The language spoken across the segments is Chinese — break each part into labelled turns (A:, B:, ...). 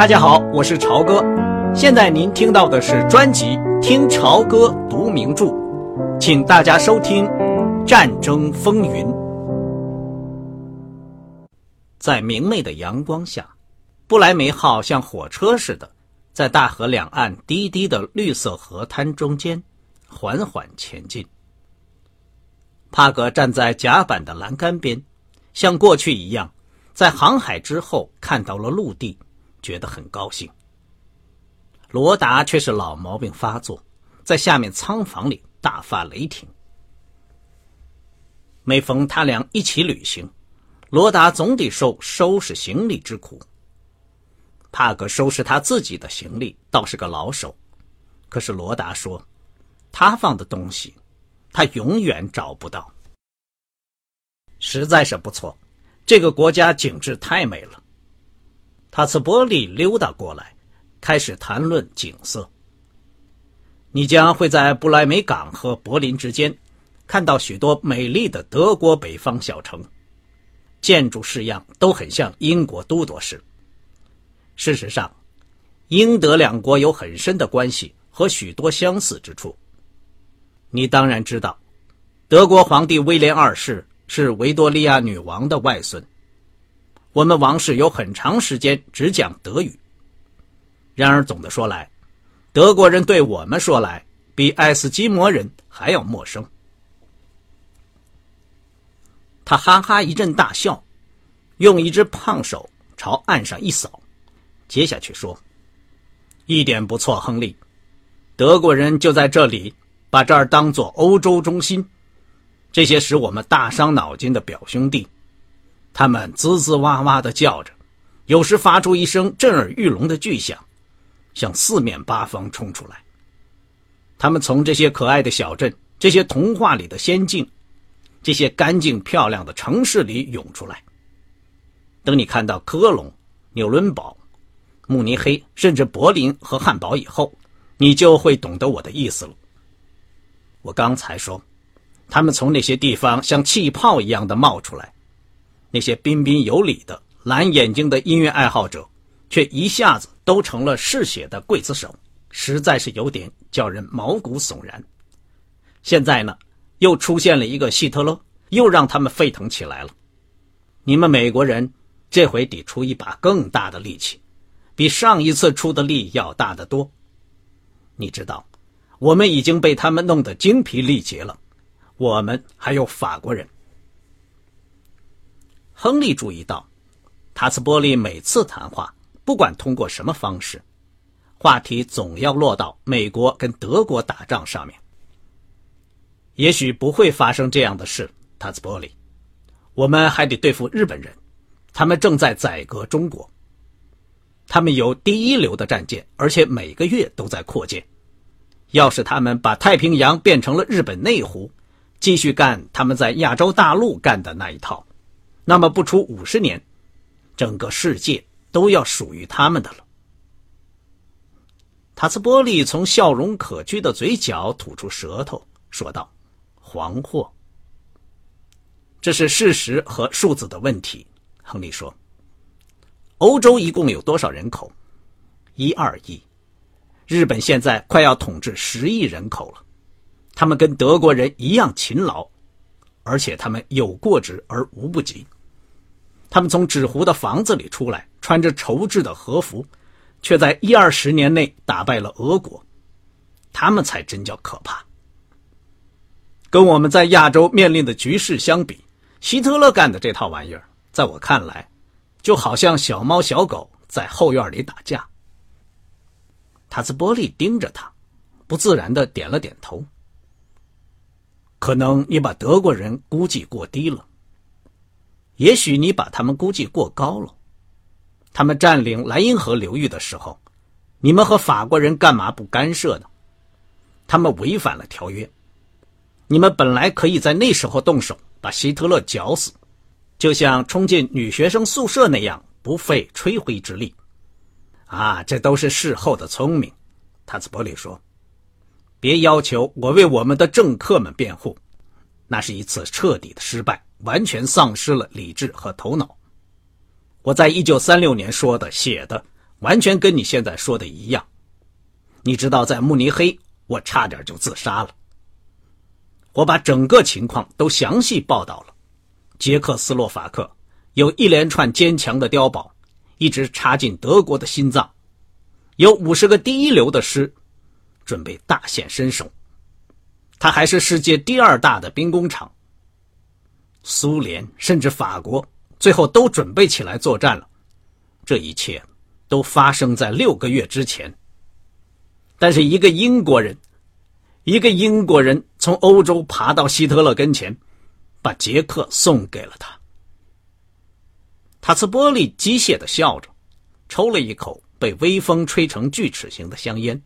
A: 大家好，我是朝哥。现在您听到的是专辑《听朝歌读名著》，请大家收听《战争风云》。在明媚的阳光下，不来梅号像火车似的，在大河两岸低低的绿色河滩中间缓缓前进。帕格站在甲板的栏杆边，像过去一样，在航海之后看到了陆地。觉得很高兴。罗达却是老毛病发作，在下面仓房里大发雷霆。每逢他俩一起旅行，罗达总得受收拾行李之苦。帕格收拾他自己的行李倒是个老手，可是罗达说，他放的东西，他永远找不到。实在是不错，这个国家景致太美了。塔茨波利溜达过来，开始谈论景色。你将会在布莱梅港和柏林之间看到许多美丽的德国北方小城，建筑式样都很像英国都铎式。事实上，英德两国有很深的关系和许多相似之处。你当然知道，德国皇帝威廉二世是维多利亚女王的外孙。我们王室有很长时间只讲德语。然而总的说来，德国人对我们说来比爱斯基摩人还要陌生。他哈哈一阵大笑，用一只胖手朝岸上一扫，接下去说：“一点不错，亨利。德国人就在这里把这儿当做欧洲中心，这些使我们大伤脑筋的表兄弟。”他们滋滋哇哇的叫着，有时发出一声震耳欲聋的巨响，向四面八方冲出来。他们从这些可爱的小镇、这些童话里的仙境、这些干净漂亮的城市里涌出来。等你看到科隆、纽伦堡、慕尼黑，甚至柏林和汉堡以后，你就会懂得我的意思了。我刚才说，他们从那些地方像气泡一样的冒出来。那些彬彬有礼的蓝眼睛的音乐爱好者，却一下子都成了嗜血的刽子手，实在是有点叫人毛骨悚然。现在呢，又出现了一个希特勒，又让他们沸腾起来了。你们美国人这回得出一把更大的力气，比上一次出的力要大得多。你知道，我们已经被他们弄得精疲力竭了，我们还有法国人。亨利注意到，塔斯波利每次谈话，不管通过什么方式，话题总要落到美国跟德国打仗上面。也许不会发生这样的事，塔斯波利，我们还得对付日本人，他们正在宰割中国。他们有第一流的战舰，而且每个月都在扩建。要是他们把太平洋变成了日本内湖，继续干他们在亚洲大陆干的那一套。那么不出五十年，整个世界都要属于他们的了。塔斯波利从笑容可掬的嘴角吐出舌头，说道：“黄祸。”这是事实和数字的问题。亨利说：“欧洲一共有多少人口？一二亿。日本现在快要统治十亿人口了。他们跟德国人一样勤劳，而且他们有过之而无不及。”他们从纸糊的房子里出来，穿着绸制的和服，却在一二十年内打败了俄国，他们才真叫可怕。跟我们在亚洲面临的局势相比，希特勒干的这套玩意儿，在我看来，就好像小猫小狗在后院里打架。塔斯波利盯着他，不自然的点了点头。可能你把德国人估计过低了。也许你把他们估计过高了。他们占领莱茵河流域的时候，你们和法国人干嘛不干涉呢？他们违反了条约。你们本来可以在那时候动手把希特勒绞死，就像冲进女学生宿舍那样，不费吹灰之力。啊，这都是事后的聪明。塔斯伯里说：“别要求我为我们的政客们辩护，那是一次彻底的失败。”完全丧失了理智和头脑。我在一九三六年说的、写的，完全跟你现在说的一样。你知道，在慕尼黑，我差点就自杀了。我把整个情况都详细报道了。捷克斯洛伐克有一连串坚强的碉堡，一直插进德国的心脏，有五十个第一流的师，准备大显身手。它还是世界第二大的兵工厂。苏联甚至法国最后都准备起来作战了。这一切都发生在六个月之前。但是一个英国人，一个英国人从欧洲爬到希特勒跟前，把杰克送给了他。塔茨波利机械的笑着，抽了一口被微风吹成锯齿形的香烟。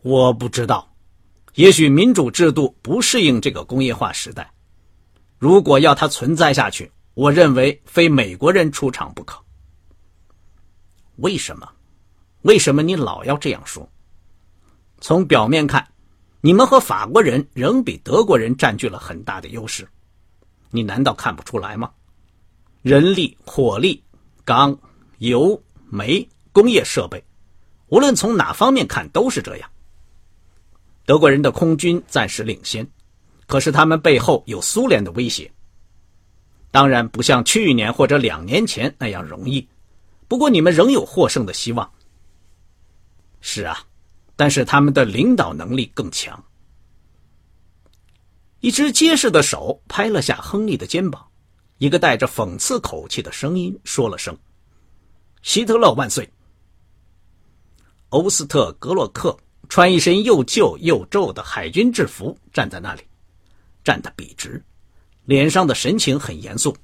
A: 我不知道，也许民主制度不适应这个工业化时代。如果要它存在下去，我认为非美国人出场不可。为什么？为什么你老要这样说？从表面看，你们和法国人仍比德国人占据了很大的优势，你难道看不出来吗？人力、火力、钢、油、煤、工业设备，无论从哪方面看都是这样。德国人的空军暂时领先，可是他们背后有苏联的威胁。当然不像去年或者两年前那样容易，不过你们仍有获胜的希望。是啊，但是他们的领导能力更强。一只结实的手拍了下亨利的肩膀，一个带着讽刺口气的声音说了声：“希特勒万岁！”欧斯特格洛克穿一身又旧又皱的海军制服，站在那里，站得笔直，脸上的神情很严肃。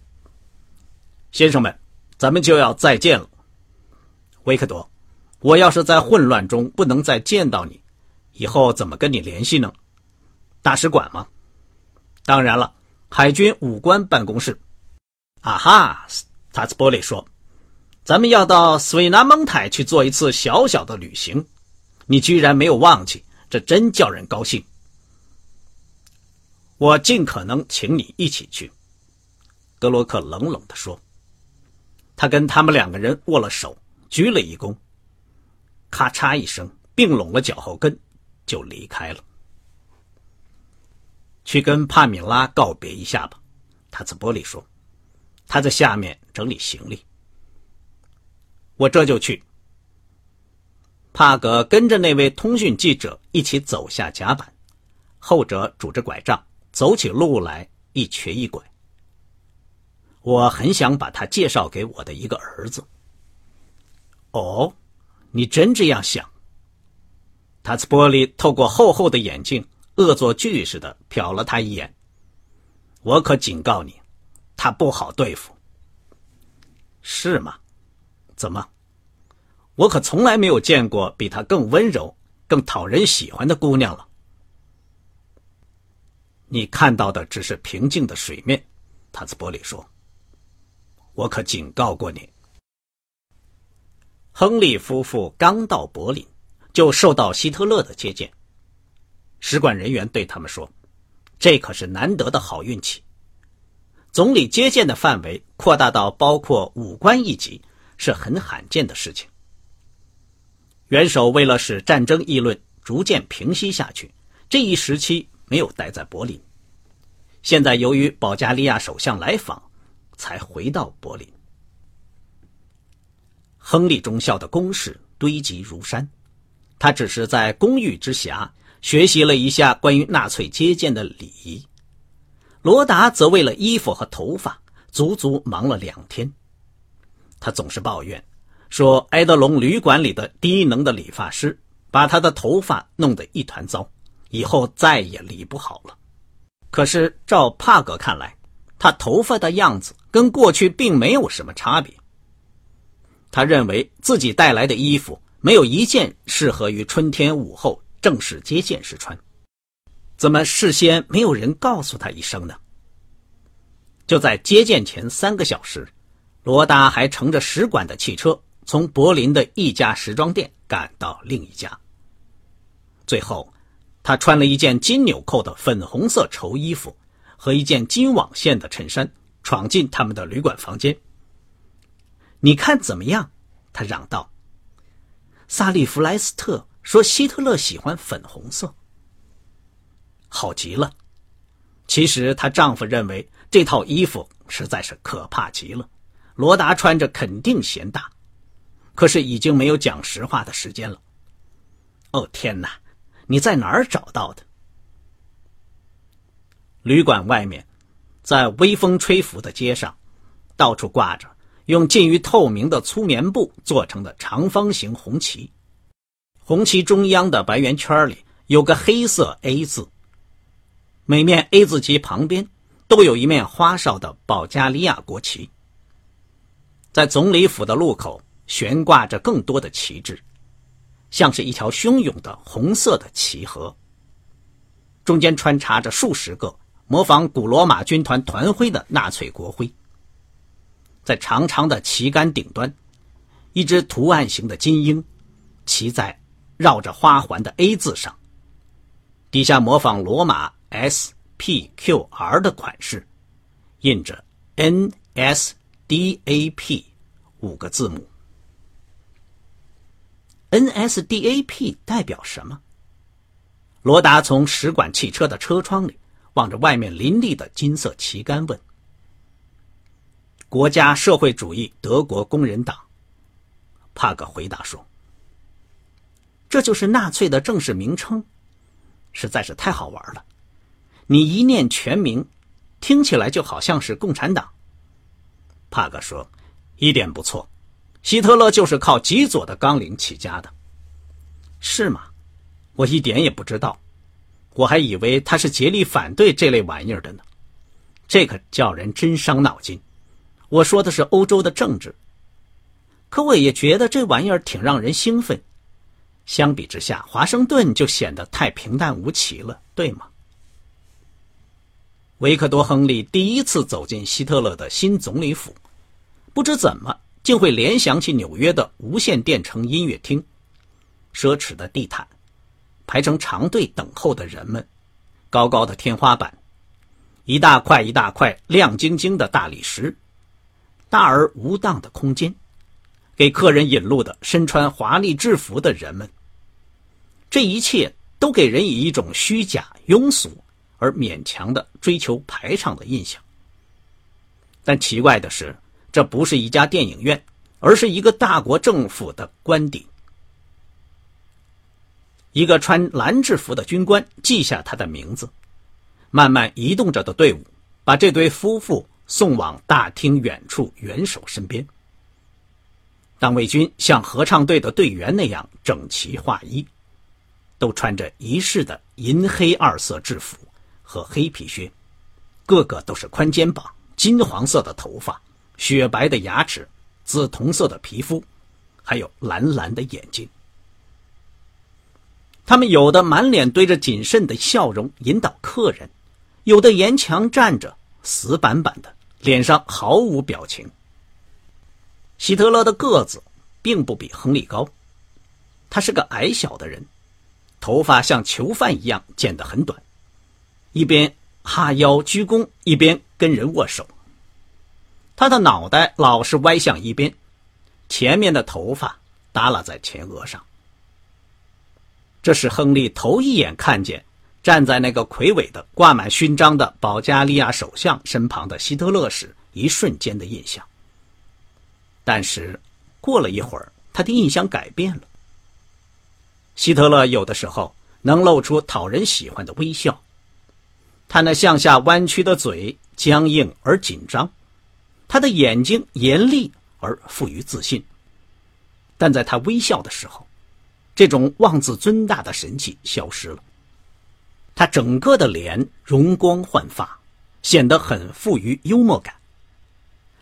A: 先生们，咱们就要再见了，维克多。我要是在混乱中不能再见到你，以后怎么跟你联系呢？大使馆吗？当然了，海军武官办公室。啊哈，塔斯波利说：“咱们要到斯维纳蒙泰去做一次小小的旅行，你居然没有忘记，这真叫人高兴。我尽可能请你一起去。”格罗克冷冷地说。他跟他们两个人握了手，鞠了一躬。咔嚓一声，并拢了脚后跟，就离开了。去跟帕米拉告别一下吧，塔兹波利说。他在下面整理行李。我这就去。帕格跟着那位通讯记者一起走下甲板，后者拄着拐杖，走起路来一瘸一拐。我很想把他介绍给我的一个儿子。哦。你真这样想？塔斯波利透过厚厚的眼镜，恶作剧似的瞟了他一眼。我可警告你，他不好对付。是吗？怎么？我可从来没有见过比他更温柔、更讨人喜欢的姑娘了。你看到的只是平静的水面，塔斯伯里说。我可警告过你。亨利夫妇刚到柏林，就受到希特勒的接见。使馆人员对他们说：“这可是难得的好运气。”总理接见的范围扩大到包括武官一级，是很罕见的事情。元首为了使战争议论逐渐平息下去，这一时期没有待在柏林。现在由于保加利亚首相来访，才回到柏林。亨利中校的公事堆积如山，他只是在公寓之下学习了一下关于纳粹接见的礼仪。罗达则为了衣服和头发，足足忙了两天。他总是抱怨，说埃德隆旅馆里的低能的理发师把他的头发弄得一团糟，以后再也理不好了。可是照帕格看来，他头发的样子跟过去并没有什么差别。他认为自己带来的衣服没有一件适合于春天午后正式接见时穿，怎么事先没有人告诉他一声呢？就在接见前三个小时，罗达还乘着使馆的汽车从柏林的一家时装店赶到另一家。最后，他穿了一件金纽扣的粉红色绸衣服和一件金网线的衬衫，闯进他们的旅馆房间。你看怎么样？他嚷道：“萨利弗莱斯特说希特勒喜欢粉红色，好极了。其实她丈夫认为这套衣服实在是可怕极了，罗达穿着肯定嫌大。可是已经没有讲实话的时间了。哦天哪，你在哪儿找到的？”旅馆外面，在微风吹拂的街上，到处挂着用近于透明的粗棉布做成的长方形红旗。红旗中央的白圆圈里有个黑色 A 字，每面 A 字旗旁边都有一面花哨的保加利亚国旗。在总理府的路口悬挂着更多的旗帜，像是一条汹涌的红色的旗河，中间穿插着数十个。模仿古罗马军团团徽的纳粹国徽，在长长的旗杆顶端，一只图案型的金鹰骑在绕着花环的 A 字上，底下模仿罗马 S P Q R 的款式，印着 N S D A P 五个字母。N S D A P 代表什么？罗达从使馆汽车的车窗里。望着外面林立的金色旗杆，问：“国家社会主义德国工人党。”帕格回答说：“这就是纳粹的正式名称，实在是太好玩了。你一念全名，听起来就好像是共产党。”帕格说：“一点不错，希特勒就是靠极左的纲领起家的，是吗？我一点也不知道。”我还以为他是竭力反对这类玩意儿的呢，这可叫人真伤脑筋。我说的是欧洲的政治，可我也觉得这玩意儿挺让人兴奋。相比之下，华盛顿就显得太平淡无奇了，对吗？维克多·亨利第一次走进希特勒的新总理府，不知怎么竟会联想起纽约的无线电城音乐厅，奢侈的地毯。排成长队等候的人们，高高的天花板，一大块一大块亮晶晶的大理石，大而无当的空间，给客人引路的身穿华丽制服的人们，这一切都给人以一种虚假、庸俗而勉强的追求排场的印象。但奇怪的是，这不是一家电影院，而是一个大国政府的官邸。一个穿蓝制服的军官记下他的名字，慢慢移动着的队伍把这对夫妇送往大厅远处元首身边。党卫军像合唱队的队员那样整齐划一，都穿着仪式的银黑二色制服和黑皮靴，个个都是宽肩膀、金黄色的头发、雪白的牙齿、紫铜色的皮肤，还有蓝蓝的眼睛。他们有的满脸堆着谨慎的笑容引导客人，有的沿墙站着死板板的，脸上毫无表情。希特勒的个子并不比亨利高，他是个矮小的人，头发像囚犯一样剪得很短，一边哈腰鞠躬，一边跟人握手。他的脑袋老是歪向一边，前面的头发耷拉在前额上。这是亨利头一眼看见站在那个魁伟的、挂满勋章的保加利亚首相身旁的希特勒时一瞬间的印象。但是过了一会儿，他的印象改变了。希特勒有的时候能露出讨人喜欢的微笑，他那向下弯曲的嘴僵硬而紧张，他的眼睛严厉而富于自信。但在他微笑的时候，这种妄自尊大的神气消失了，他整个的脸容光焕发，显得很富于幽默感，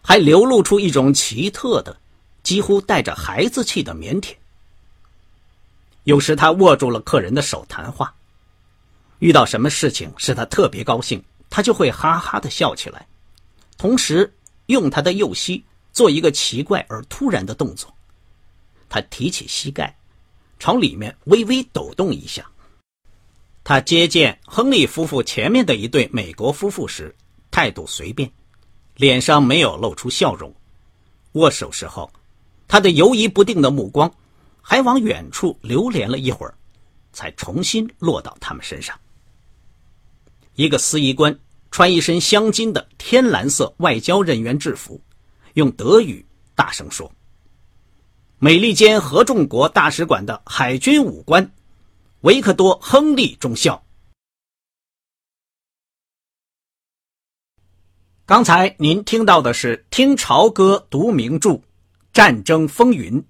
A: 还流露出一种奇特的、几乎带着孩子气的腼腆。有时他握住了客人的手谈话，遇到什么事情使他特别高兴，他就会哈哈的笑起来，同时用他的右膝做一个奇怪而突然的动作，他提起膝盖。朝里面微微抖动一下。他接见亨利夫妇前面的一对美国夫妇时，态度随便，脸上没有露出笑容。握手时候，他的犹疑不定的目光还往远处流连了一会儿，才重新落到他们身上。一个司仪官穿一身镶金的天蓝色外交人员制服，用德语大声说：“美利坚合众国大使馆的海军武官维克多·亨利中校。”刚才您听到的是听潮歌读名著《战争风云》，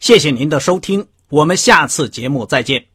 A: 谢谢您的收听，我们下次节目再见。